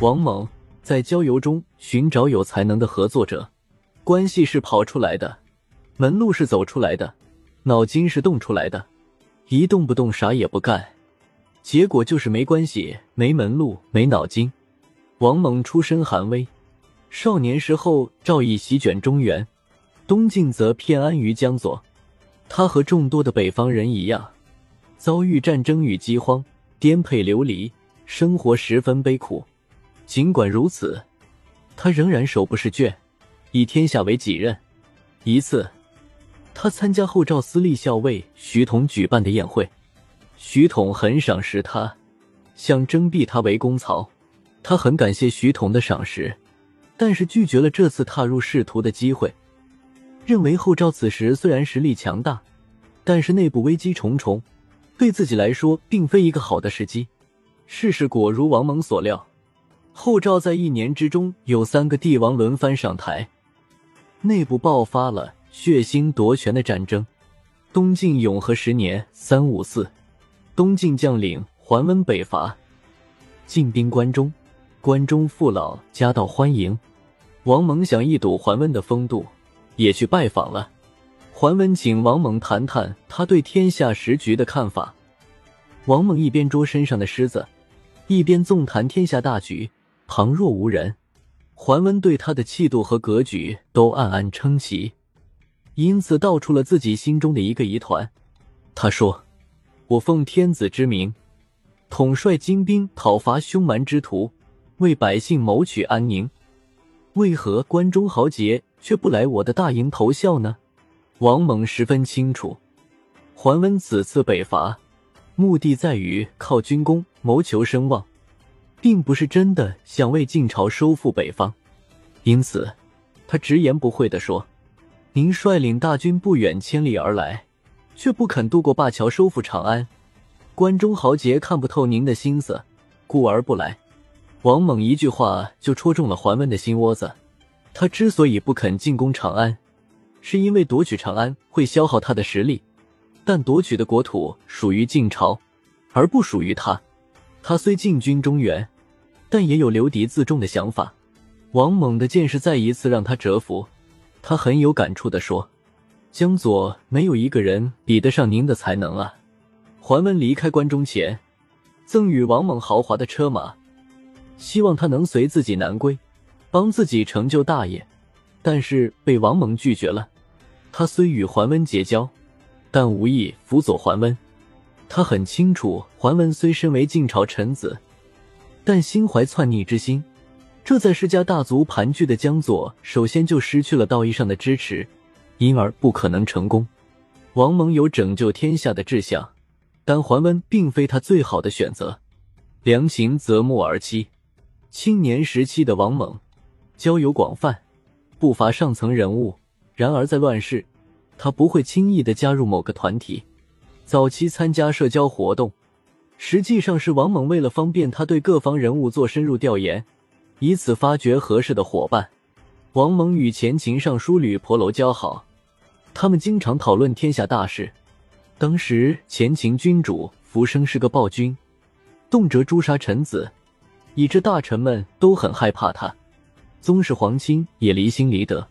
王猛在郊游中寻找有才能的合作者，关系是跑出来的，门路是走出来的，脑筋是动出来的，一动不动啥也不干，结果就是没关系、没门路、没脑筋。王猛出身寒微，少年时候赵毅席卷中原，东晋则偏安于江左。他和众多的北方人一样，遭遇战争与饥荒，颠沛流离，生活十分悲苦。尽管如此，他仍然手不释卷，以天下为己任。一次，他参加后赵司隶校尉徐统举办的宴会，徐统很赏识他，想征辟他为公曹。他很感谢徐统的赏识，但是拒绝了这次踏入仕途的机会，认为后赵此时虽然实力强大，但是内部危机重重，对自己来说并非一个好的时机。事实果如王蒙所料，后赵在一年之中有三个帝王轮番上台，内部爆发了血腥夺权的战争。东晋永和十年（三五四），东晋将领桓温北伐，进兵关中。关中父老夹道欢迎，王猛想一睹桓温的风度，也去拜访了。桓温请王猛谈谈他对天下时局的看法。王猛一边捉身上的虱子，一边纵谈天下大局，旁若无人。桓温对他的气度和格局都暗暗称奇，因此道出了自己心中的一个疑团。他说：“我奉天子之名，统帅精兵讨伐凶蛮之徒。”为百姓谋取安宁，为何关中豪杰却不来我的大营投效呢？王猛十分清楚，桓温此次北伐，目的在于靠军功谋求声望，并不是真的想为晋朝收复北方。因此，他直言不讳地说：“您率领大军不远千里而来，却不肯渡过灞桥收复长安，关中豪杰看不透您的心思，故而不来。”王猛一句话就戳中了桓温的心窝子。他之所以不肯进攻长安，是因为夺取长安会消耗他的实力，但夺取的国土属于晋朝，而不属于他。他虽进军中原，但也有留敌自重的想法。王猛的见识再一次让他折服。他很有感触地说：“江左没有一个人比得上您的才能啊！”桓温离开关中前，赠予王猛豪华的车马。希望他能随自己南归，帮自己成就大业，但是被王猛拒绝了。他虽与桓温结交，但无意辅佐桓温。他很清楚，桓温虽身为晋朝臣子，但心怀篡逆之心，这在世家大族盘踞的江左，首先就失去了道义上的支持，因而不可能成功。王蒙有拯救天下的志向，但桓温并非他最好的选择。良禽择木而栖。青年时期的王猛，交友广泛，不乏上层人物。然而在乱世，他不会轻易的加入某个团体。早期参加社交活动，实际上是王猛为了方便他对各方人物做深入调研，以此发掘合适的伙伴。王猛与前秦尚书吕婆楼交好，他们经常讨论天下大事。当时前秦君主浮生是个暴君，动辄诛杀臣子。以致大臣们都很害怕他，宗室皇亲也离心离德。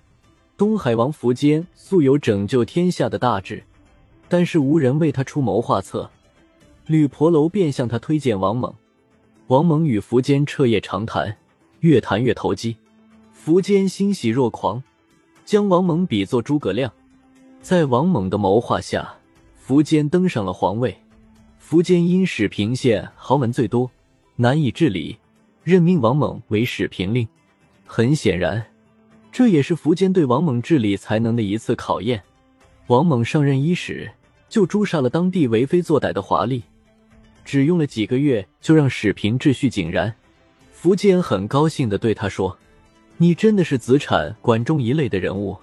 东海王苻坚素有拯救天下的大志，但是无人为他出谋划策。吕婆楼便向他推荐王猛。王猛与苻坚彻夜长谈，越谈越投机。苻坚欣喜若狂，将王猛比作诸葛亮。在王猛的谋划下，苻坚登上了皇位。苻坚因始平县豪门最多，难以治理。任命王猛为始平令，很显然，这也是苻坚对王猛治理才能的一次考验。王猛上任伊始，就诛杀了当地为非作歹的华丽，只用了几个月就让史平秩序井然。苻坚很高兴的对他说：“你真的是子产管仲一类的人物。”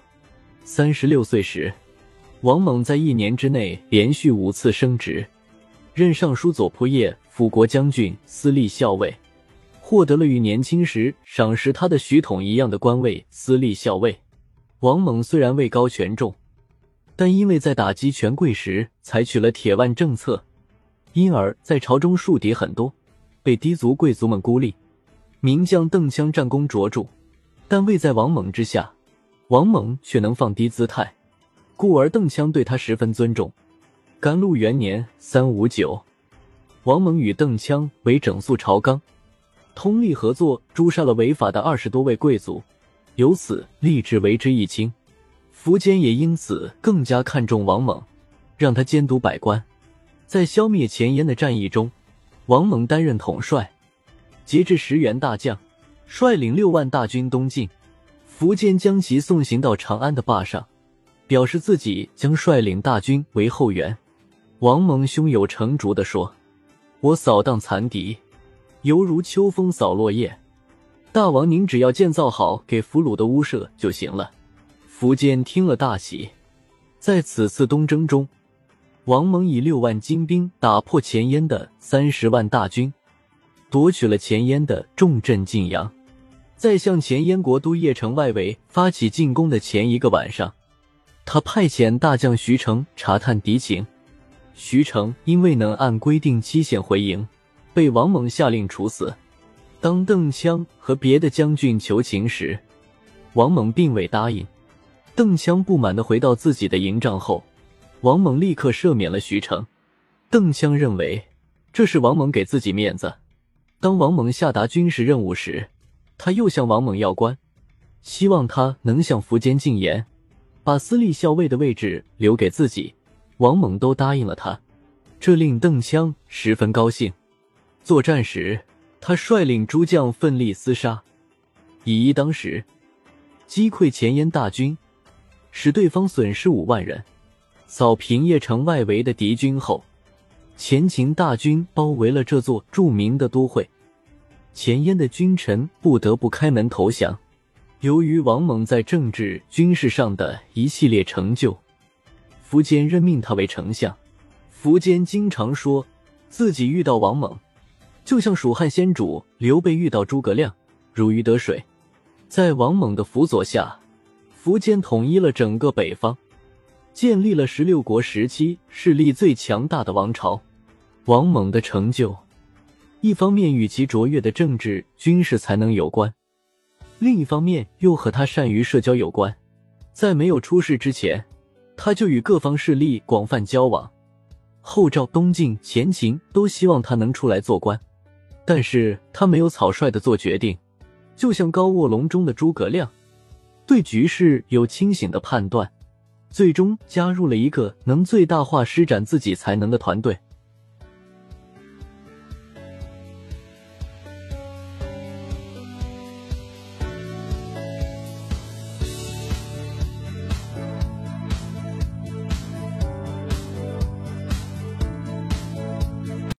三十六岁时，王猛在一年之内连续五次升职，任尚书左仆射、辅国将军、司隶校尉。获得了与年轻时赏识他的徐统一样的官位——司隶校尉。王猛虽然位高权重，但因为在打击权贵时采取了铁腕政策，因而在朝中树敌很多，被低族贵族们孤立。名将邓羌战功卓著，但位在王猛之下，王猛却能放低姿态，故而邓羌对他十分尊重。甘露元年（三五九），王猛与邓羌为整肃朝纲，通力合作，诛杀了违法的二十多位贵族，由此立志为之一清。苻坚也因此更加看重王猛，让他监督百官。在消灭前燕的战役中，王猛担任统帅，截至十员大将，率领六万大军东进。苻坚将其送行到长安的坝上，表示自己将率领大军为后援。王猛胸有成竹地说：“我扫荡残敌，犹如秋风扫落叶。大王您只要建造好给俘虏的屋舍就行了。”苻坚听了大喜。在此次东征中，王猛以六万精兵打破前燕的三十万大军，夺取了前燕的重镇晋阳。在向前燕国都邺城外围发起进攻的前一个晚上，他派遣大将徐成查探敌情。徐成因未能按规定期限回营，被王猛下令处死。当邓羌和别的将军求情时，王猛并未答应。邓羌不满的回到自己的营帐后，王猛立刻赦免了徐成。邓羌认为这是王猛给自己面子。当王猛下达军事任务时，他又向王猛要官，希望他能向苻坚进言，把司隶校尉的位置留给自己。王猛都答应了他，这令邓羌十分高兴。作战时，他率领诸将奋力厮杀，以一当十，击溃前燕大军，使对方损失五万人。扫平邺城外围的敌军后，前秦大军包围了这座著名的都会，前燕的君臣不得不开门投降。由于王猛在政治、军事上的一系列成就。苻坚任命他为丞相。苻坚经常说自己遇到王猛，就像蜀汉先主刘备遇到诸葛亮，如鱼得水。在王猛的辅佐下，苻坚统一了整个北方，建立了十六国时期势力最强大的王朝。王猛的成就，一方面与其卓越的政治军事才能有关，另一方面又和他善于社交有关。在没有出事之前。他就与各方势力广泛交往，后赵、东晋、前秦都希望他能出来做官，但是他没有草率的做决定，就像高卧龙中的诸葛亮，对局势有清醒的判断，最终加入了一个能最大化施展自己才能的团队。